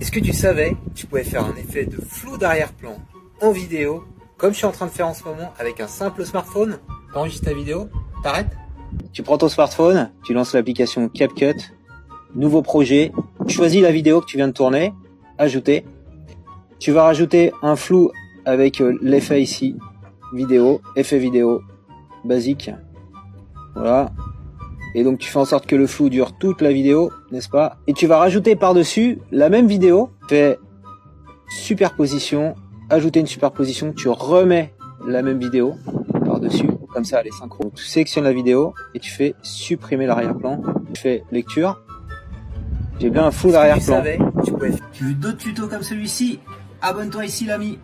Est-ce que tu savais que tu pouvais faire un effet de flou d'arrière-plan en vidéo, comme je suis en train de faire en ce moment avec un simple smartphone? T'enregistres ta vidéo, t'arrêtes? Tu prends ton smartphone, tu lances l'application CapCut, nouveau projet, choisis la vidéo que tu viens de tourner, ajouter. Tu vas rajouter un flou avec euh, l'effet ici, vidéo, effet vidéo, basique. Voilà, et donc tu fais en sorte que le flou dure toute la vidéo, n'est-ce pas? Et tu vas rajouter par-dessus la même vidéo, fais superposition, ajouter une superposition, tu remets la même vidéo par-dessus, comme ça elle est synchro. Tu sélectionnes la vidéo et tu fais supprimer l'arrière-plan, tu fais lecture. J'ai bien un flou d'arrière-plan. Tu veux d'autres tutos comme celui-ci. Abonne-toi ici l'ami